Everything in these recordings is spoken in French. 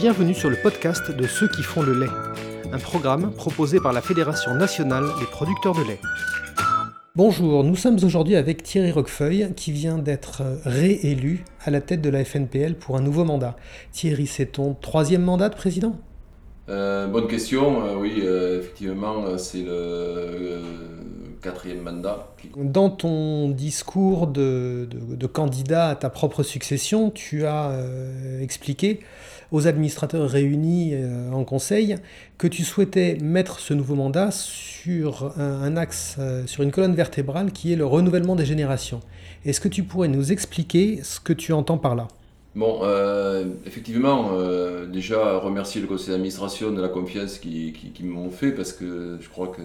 Bienvenue sur le podcast de ceux qui font le lait, un programme proposé par la Fédération nationale des producteurs de lait. Bonjour, nous sommes aujourd'hui avec Thierry Roquefeuille qui vient d'être réélu à la tête de la FNPL pour un nouveau mandat. Thierry, c'est ton troisième mandat de président? Euh, bonne question, euh, oui, euh, effectivement, c'est le quatrième mandat. Dans ton discours de, candidat à ta propre succession, tu as expliqué aux administrateurs réunis en conseil que tu souhaitais mettre ce nouveau mandat sur un axe, sur une colonne vertébrale qui est le renouvellement des générations. Est-ce que tu pourrais nous expliquer ce que tu entends par là? Bon, euh, effectivement, euh, déjà remercier le conseil d'administration de la confiance qu'ils qui, m'ont fait parce que je crois que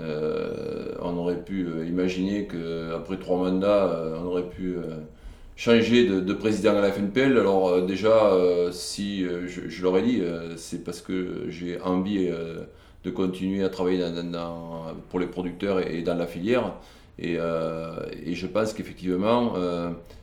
euh, on aurait pu imaginer qu'après trois mandats, on aurait pu changer de, président à la FNPL. Alors déjà, si je, leur ai dit, c'est parce que j'ai envie de continuer à travailler pour les producteurs et, dans la filière. Et, et je pense qu'effectivement,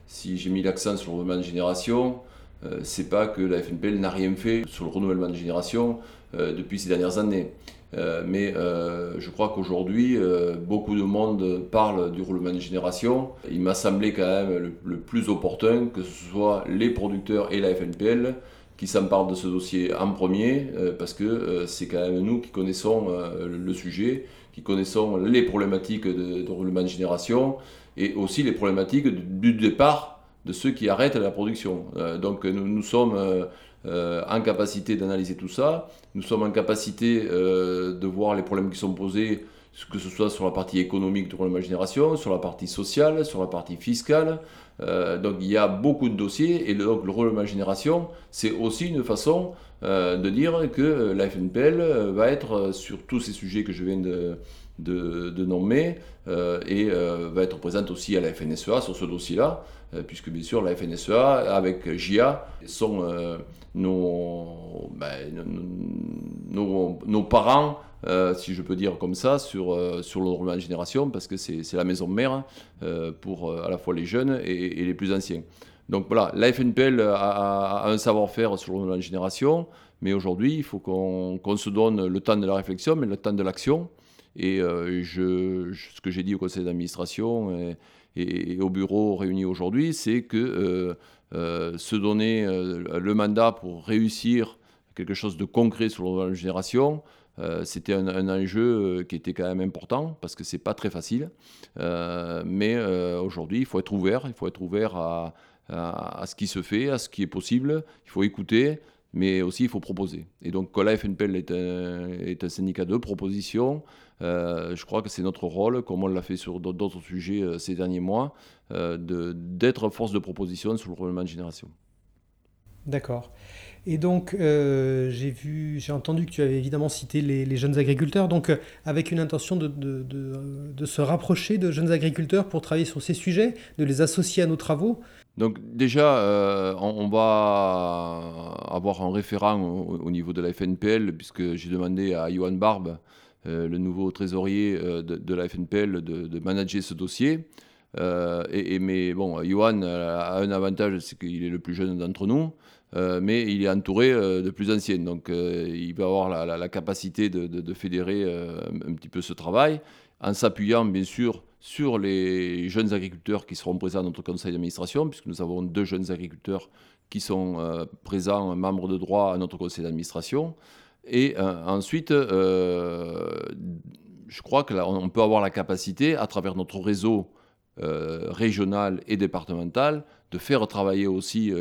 si j'ai mis l'accent sur le renouvellement de génération, euh, c'est pas que la FNPL n'a rien fait sur le renouvellement de génération euh, depuis ces dernières années. Euh, mais je crois qu'aujourd'hui, beaucoup de monde parle du renouvellement de génération. Il m'a semblé quand même le, plus opportun que ce soit les producteurs et la FNPL qui s'emparent de ce dossier en premier, parce que c'est quand même nous qui connaissons le, sujet, qui connaissons les problématiques de, de renouvellement de génération, et aussi les problématiques du départ de ceux qui arrêtent la production. Euh, donc nous, nous sommes euh, euh, en capacité d'analyser tout ça, nous sommes en capacité de voir les problèmes qui sont posés, que ce soit sur la partie économique de la génération, sur la partie sociale, sur la partie fiscale. donc il y a beaucoup de dossiers et le, donc le renouvellement génération, c'est aussi une façon de dire que la FNPL va être sur tous ces sujets que je viens de, de, nommer euh, et euh, va être présente aussi à la FNSEA sur ce dossier-là, euh, puisque bien sûr la FNSEA avec JIA sont nos, ben, nos, nos, parents, si je peux dire comme ça, sur, sur le de génération, parce que c'est la maison mère pour à la fois les jeunes et, les plus anciens. Donc voilà, la FNPL a, un savoir-faire sur le de génération, mais aujourd'hui, il faut qu'on se donne le temps de la réflexion, mais le temps de l'action. Et euh, ce que j'ai dit au conseil d'administration et, au bureau réuni aujourd'hui, c'est que euh, euh, se donner le mandat pour réussir quelque chose de concret sur la génération, c'était un, enjeu qui était quand même important parce que c'est pas très facile. mais aujourd'hui, il faut être ouvert, il faut être ouvert à, ce qui se fait, à ce qui est possible. Il faut écouter mais aussi il faut proposer. Et donc, quand la FNPL est un, syndicat de proposition, euh, je crois que c'est notre rôle, comme on l'a fait sur d'autres sujets euh, ces derniers mois, euh, d'être force de proposition sur le renouvellement de génération. D'accord. Et donc, j'ai entendu que tu avais évidemment cité les, jeunes agriculteurs, donc avec une intention de, se rapprocher de jeunes agriculteurs pour travailler sur ces sujets, de les associer à nos travaux. Donc déjà, euh, on, va avoir un référent au, niveau de la FNPL, puisque j'ai demandé à Johan Barbe, euh, le nouveau trésorier euh, de, la FNPL, de, manager ce dossier. et, mais bon, Johan a un avantage, c'est qu'il est le plus jeune d'entre nous, mais il est entouré de plus anciens. Donc il va avoir la, la capacité de, fédérer un petit peu ce travail, en s'appuyant bien sûr sur les jeunes agriculteurs qui seront présents à notre conseil d'administration, puisque nous avons deux jeunes agriculteurs qui sont euh, présents, membres de droit à notre conseil d'administration. Et euh, ensuite, euh, je crois qu'on peut avoir la capacité, à travers notre réseau régional et départemental, de faire travailler aussi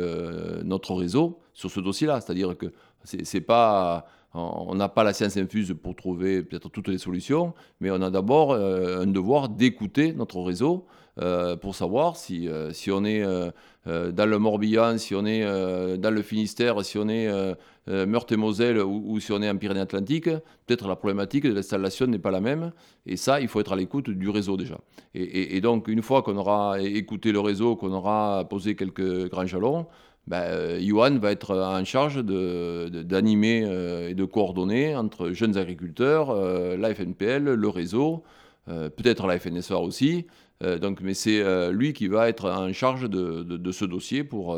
notre réseau sur ce dossier-là. C'est-à-dire que ce n'est pas on n'a pas la science infuse pour trouver peut-être toutes les solutions, mais on a d'abord euh, un devoir d'écouter notre réseau euh, pour savoir si, euh, si on est dans le Morbihan, si on est dans le Finistère, si on est Meurthe-et-Moselle ou, si on est en Pyrénées-Atlantiques, peut-être la problématique de l'installation n'est pas la même. Et ça, il faut être à l'écoute du réseau déjà. et donc, une fois qu'on aura écouté le réseau, qu'on aura posé quelques grands jalons, ben, va être en charge d'animer euh, et de coordonner entre jeunes agriculteurs, euh, la FNPL, le réseau, euh, peut-être la FNSA aussi. donc, mais c'est lui qui va être en charge de, ce dossier pour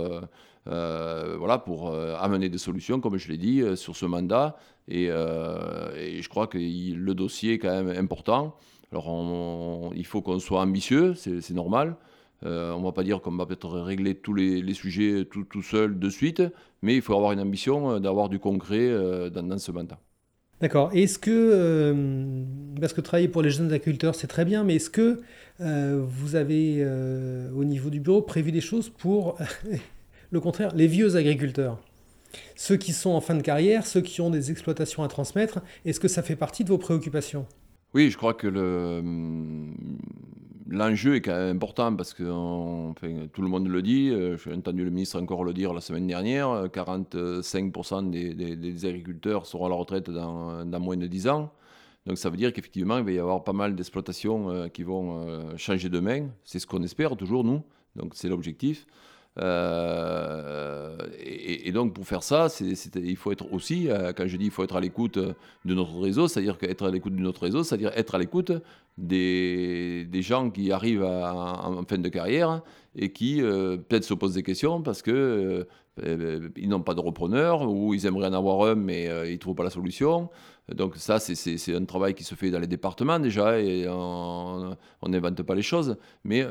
voilà, pour amener des solutions, comme je l'ai dit, sur ce mandat. Et, je crois que le dossier est quand même important. Alors, il faut qu'on soit ambitieux, c'est normal. On ne va pas dire qu'on va peut-être régler tous les, sujets tout, tout, seul de suite, mais il faut avoir une ambition d'avoir du concret dans, ce mandat. D'accord. Est-ce que, euh, parce que travailler pour les jeunes agriculteurs, c'est très bien, mais est-ce que euh, vous avez, euh, au niveau du bureau, prévu des choses pour, le contraire, les vieux agriculteurs? Ceux qui sont en fin de carrière, ceux qui ont des exploitations à transmettre, est-ce que ça fait partie de vos préoccupations? Oui, je crois que le, l'enjeu est quand même important parce que tout le monde le dit. Euh, j'ai entendu le ministre encore le dire la semaine dernière 45% des, agriculteurs seront à la retraite dans, moins de 10 ans. Donc ça veut dire qu'effectivement, il va y avoir pas mal d'exploitations euh, qui vont euh, changer de main. C'est ce qu'on espère toujours, nous. Donc c'est l'objectif. Euh, et, donc pour faire ça, il faut être aussi, euh, quand je dis il faut être à l'écoute de notre réseau, c'est-à-dire être à l'écoute de notre réseau, c'est-à-dire être à l'écoute des, gens qui arrivent en fin de carrière et qui euh, peut-être se posent des questions parce que ils n'ont pas de repreneur ou ils aimeraient en avoir un mais ils ne trouvent pas la solution. Donc ça, c'est un travail qui se fait dans les départements déjà et on n'invente pas les choses. Mais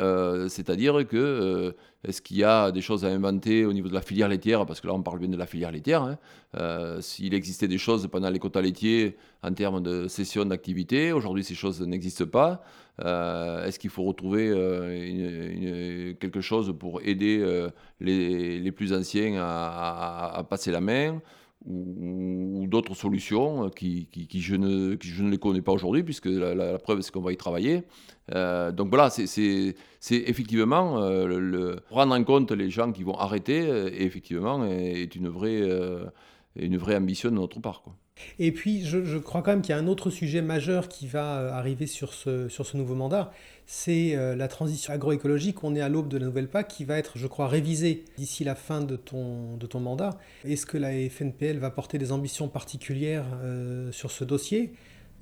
c'est-à-dire que est-ce qu'il y a des choses à inventer au niveau de la filière laitière? Parce que là, on parle bien de la filière laitière. Hein. Euh, s'il existait des choses pendant les quotas laitiers en termes de cession d'activité, aujourd'hui, ces choses n'existent pas. Euh, est-ce qu'il faut retrouver euh, quelque chose pour aider les, plus anciens à passer la main? Ou, d'autres solutions qui, je ne, je ne les connais pas aujourd'hui, puisque la, preuve, c'est qu'on va y travailler. Euh, donc voilà, c'est effectivement euh, le, prendre en compte les gens qui vont arrêter, euh, effectivement, est une vraie, une vraie ambition de notre part. Quoi. Et puis, je, crois quand même qu'il y a un autre sujet majeur qui va arriver sur ce, sur ce nouveau mandat, c'est euh, la transition agroécologique. On est à l'aube de la nouvelle PAC qui va être, je crois, révisée d'ici la fin de ton, de ton mandat. Est-ce que la FNPL va porter des ambitions particulières euh, sur ce dossier?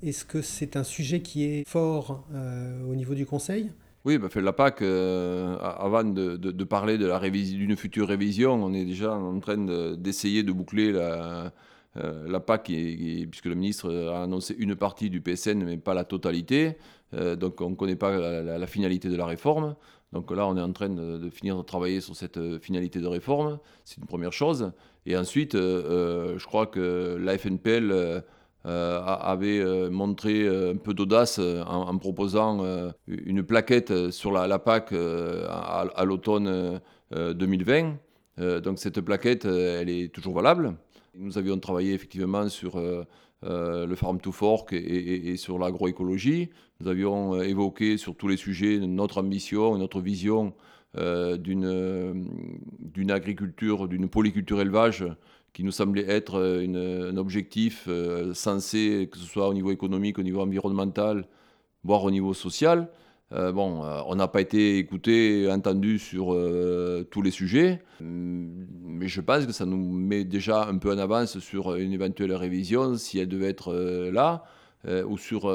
Est-ce que c'est un sujet qui est fort euh, au niveau du Conseil? Oui, bah, la PAC, avant de, de, parler d'une future révision, on est déjà en train d'essayer de, boucler la, la PAC, puisque le ministre a annoncé une partie du PSN, mais pas la totalité. Euh, donc on ne connaît pas la, finalité de la réforme. Donc là, on est en train de, finir de travailler sur cette euh, finalité de réforme. C'est une première chose. Et ensuite, euh, je crois que la FNPL avait montré un peu d'audace en, proposant une plaquette sur la, PAC à, l'automne 2020. donc cette plaquette, elle est toujours valable. Nous avions travaillé effectivement sur euh, le Farm to Fork et, sur l'agroécologie. Nous avions euh, évoqué sur tous les sujets notre ambition et notre vision euh, d'une agriculture, d'une polyculture élevage qui nous semblait être un objectif censé, que ce soit au niveau économique, au niveau environnemental, voire au niveau social. Euh, bon, euh, on n'a pas été écouté, entendu sur euh, tous les sujets, mais je pense que ça nous met déjà un peu en avance sur une éventuelle révision, si elle devait être là, ou sur...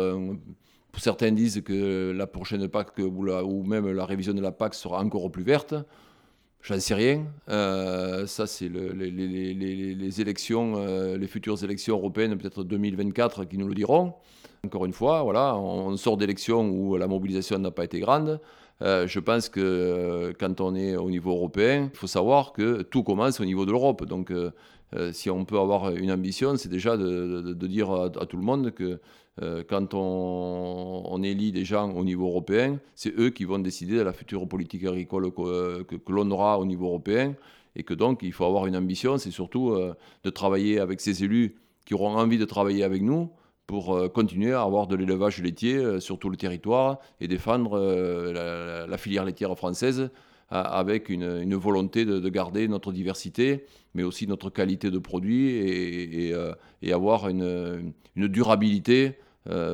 certains disent que la prochaine PAC, ou, même la révision de la PAC sera encore plus verte. J'en sais rien. ça, c'est les, élections, les futures élections européennes, peut-être 2024, qui nous le diront. Encore une fois, voilà, on sort d'élections où la mobilisation n'a pas été grande. Euh, je pense que euh, quand on est au niveau européen, il faut savoir que tout commence au niveau de l'Europe. Donc, euh, si on peut avoir une ambition, c'est déjà de, dire à, tout le monde que quand on, élit des gens au niveau européen, c'est eux qui vont décider de la future politique agricole que, que l'on aura au niveau européen. Et que donc, il faut avoir une ambition, c'est surtout de travailler avec ces élus qui auront envie de travailler avec nous pour euh, continuer à avoir de l'élevage laitier euh, sur tout le territoire et défendre euh, la, filière laitière française avec une, volonté de, garder notre diversité, mais aussi notre qualité de produits et, avoir une, durabilité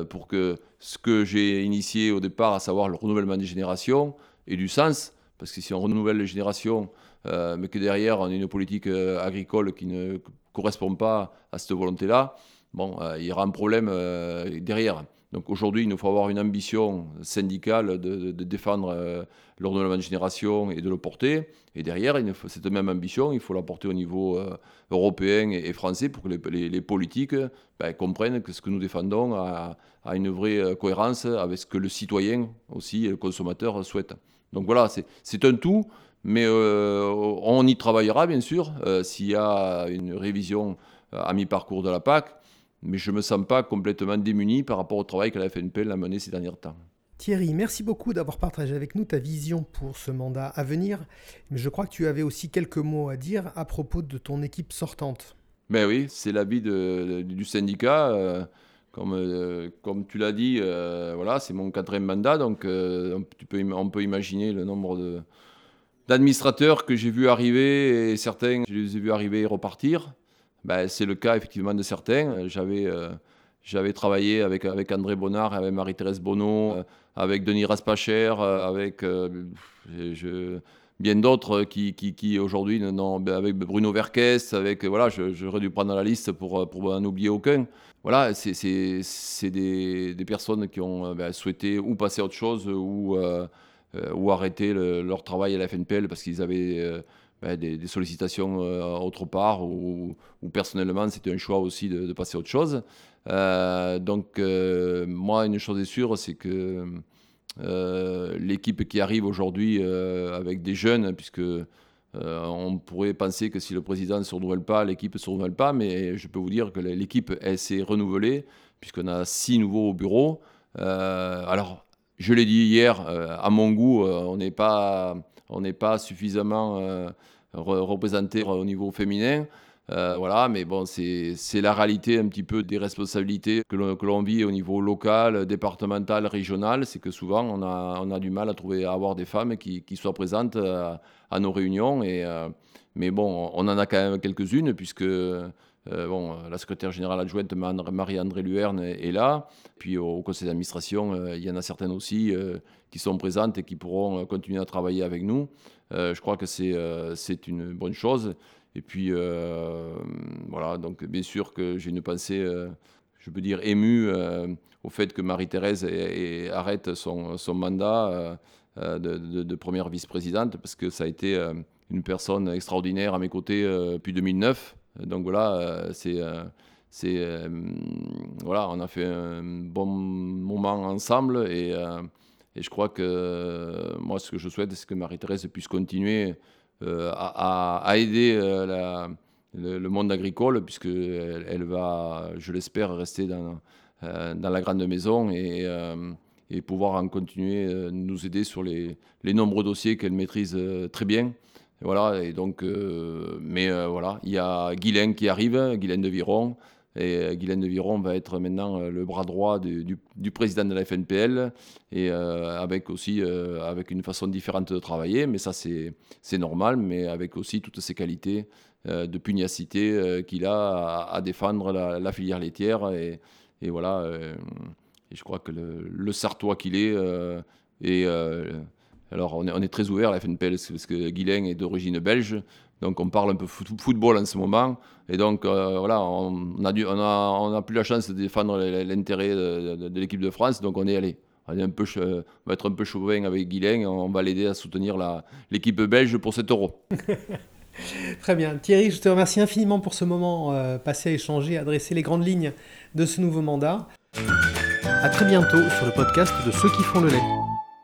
pour que ce que j'ai initié au départ, à savoir le renouvellement des générations, ait du sens. Parce que si on renouvelle les générations, mais que derrière on a une politique agricole qui ne correspond pas à cette volonté-là, bon, euh, il y aura un problème euh, derrière. Donc aujourd'hui, il nous faut avoir une ambition syndicale de, défendre euh, l'ordonnement de génération et de le porter. Et derrière, cette même ambition, il faut la porter au niveau euh, européen et, français pour que les, politiques ben, comprennent que ce que nous défendons a, une vraie euh, cohérence avec ce que le citoyen aussi, le consommateur, souhaite. Donc voilà, c'est un tout, mais on y travaillera bien sûr s'il y a une révision à mi-parcours de la PAC mais je ne me sens pas complètement démuni par rapport au travail que la FNPL a mené ces derniers temps. Thierry, merci beaucoup d'avoir partagé avec nous ta vision pour ce mandat à venir. Mais je crois que tu avais aussi quelques mots à dire à propos de ton équipe sortante. Ben oui, c'est l'avis du syndicat. Euh, comme, euh, comme tu l'as dit, euh, voilà, c'est mon quatrième mandat, donc tu peux, on peut imaginer le nombre d'administrateurs que j'ai vu arriver et certains, je les ai vus arriver et repartir. Ben, c'est le cas effectivement de certains. J'avais, euh, j'avais travaillé avec, André Bonnard, avec Marie-Thérèse Bonneau, euh, avec Denis Raspacher, euh, avec bien d'autres qui, qui, qui aujourd'hui, ben, avec Bruno Verkes, avec, voilà, j'aurais dû prendre la liste pour, pour n'en oublier aucun. Voilà, c'est des, des, personnes qui ont ben, souhaité ou passer à autre chose ou, ou arrêter leur travail à la FNPL parce qu'ils avaient ben, des, sollicitations euh, autre part, ou, personnellement c'était un choix aussi de, passer à autre chose. Euh, donc euh, moi, une chose est sûre, c'est que l'équipe qui arrive aujourd'hui avec des jeunes, puisque on pourrait penser que si le président ne se renouvelle pas, l'équipe ne se renouvelle pas, mais je peux vous dire que l'équipe s'est renouvelée, puisqu'on a six nouveaux au bureau. alors, je l'ai dit hier, à mon goût, on n'est pas on n'est pas suffisamment euh, représenté au niveau féminin. Euh, voilà, mais bon, c'est la réalité un petit peu des responsabilités que l'on vit au niveau local, départemental, régional. C'est que souvent, on a, on a, du mal à trouver, à avoir des femmes qui, qui soient présentes euh, à, nos réunions. Et, mais bon, on en a quand même quelques-unes, puisque euh, bon, la secrétaire générale adjointe Marie-André Luerne est là. Puis au, conseil d'administration, euh, il y en a certaines aussi euh, qui sont présentes et qui pourront continuer à travailler avec nous. je crois que c'est une bonne chose. Et puis voilà, donc bien sûr que j'ai une pensée, je peux dire, émue au fait que Marie-Thérèse arrête son, mandat de, première vice-présidente parce que ça a été une personne extraordinaire à mes côtés depuis 2009. Donc voilà, euh, c'est euh, euh, voilà, on a fait un bon moment ensemble et, je crois que moi ce que je souhaite c'est que Marie-Thérèse puisse continuer à, aider le, monde agricole puisqu'elle elle va, je l'espère, rester dans, la grande maison et, pouvoir en continuer nous aider sur les nombreux dossiers qu'elle maîtrise très bien. Voilà, et donc, euh, mais euh, voilà, il y a Guylaine qui arrive, Guylaine de Viron. Et euh, Guylaine de Viron va être maintenant le bras droit du, président de la FNPL, et avec aussi avec une façon différente de travailler, mais ça c'est normal, mais avec aussi toutes ses qualités de pugnacité qu'il a à, défendre la, filière laitière. Et, et voilà, et je crois que le, le Sartois qu'il est, et alors, on est, très ouvert à la FNPL parce que Guilain est d'origine belge. Donc, on parle un peu football en ce moment. Et donc, euh, voilà, on a, on, a, plus la chance de défendre l'intérêt de, l'équipe de France. Donc, on est allé. On, va être un peu chauvin avec Guilain. On va l'aider à soutenir l'équipe belge pour cet euro. Très bien. Thierry, je te remercie infiniment pour ce moment euh, passé à échanger, à dresser les grandes lignes de ce nouveau mandat. À très bientôt sur le podcast de Ceux qui font le lait.